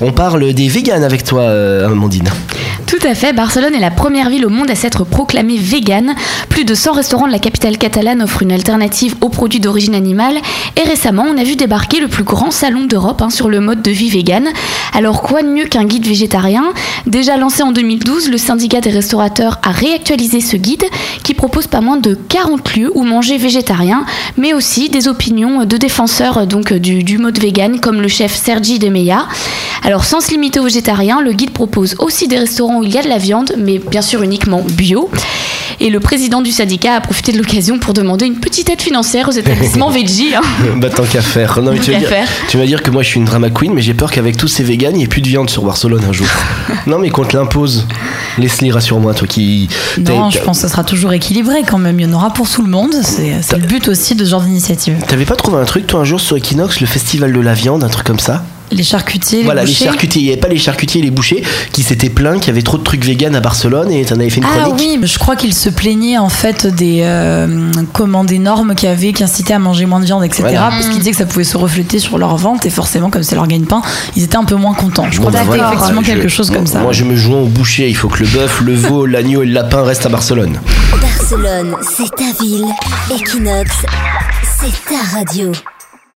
On parle des véganes avec toi, euh, Amandine. Tout à fait, Barcelone est la première ville au monde à s'être proclamée végane. Plus de 100 restaurants de la capitale catalane offrent une alternative aux produits d'origine animale. Et récemment, on a vu débarquer le plus grand salon d'Europe hein, sur le mode de vie végane. Alors quoi de mieux qu'un guide végétarien? Déjà lancé en 2012, le syndicat des restaurateurs a réactualisé ce guide qui propose pas moins de 40 lieux où manger végétarien, mais aussi des opinions de défenseurs du, mode vegan comme le chef Sergi de Meia. Alors sans se limiter aux végétariens, le guide propose aussi des restaurants où il y a de la viande, mais bien sûr uniquement bio. Et le président du syndicat a profité de l'occasion pour demander une petite aide financière aux établissements veggie. hein. bah tant qu'à faire. Non, mais tu, vas dire, faire. tu vas dire que moi je suis une drama queen, mais j'ai peur qu'avec tous ces véganes, il n'y ait plus de viande sur Barcelone un jour. non, mais qu'on te l'impose. Leslie, rassure-moi, toi qui. Non, je pense que ça sera toujours équilibré quand même. Il y en aura pour tout le monde. C'est c'est le but aussi de ce genre d'initiative. T'avais pas trouvé un truc, toi, un jour sur Equinox, le festival de la viande, un truc comme ça? Les charcutiers, les Voilà, bouchers. les charcutiers. Il n'y avait pas les charcutiers et les bouchers qui s'étaient plaints qu'il y avait trop de trucs véganes à Barcelone et t'en avais fait une Ah chronique. oui, mais je crois qu'ils se plaignaient en fait des euh, comment des normes qu'il y avait qui incitaient à manger moins de viande, etc. Voilà. Parce qu'ils disaient que ça pouvait se refléter sur leur vente et forcément comme c'est leur gagne-pain, ils étaient un peu moins contents. Je crois Bon, que bah c'était voilà. effectivement Je- quelque chose comme ça. Moi, je me joins au boucher. Il faut que le bœuf, le veau, l'agneau et le lapin restent à Barcelone. Barcelone, c'est ta ville. Equinox, c'est ta radio.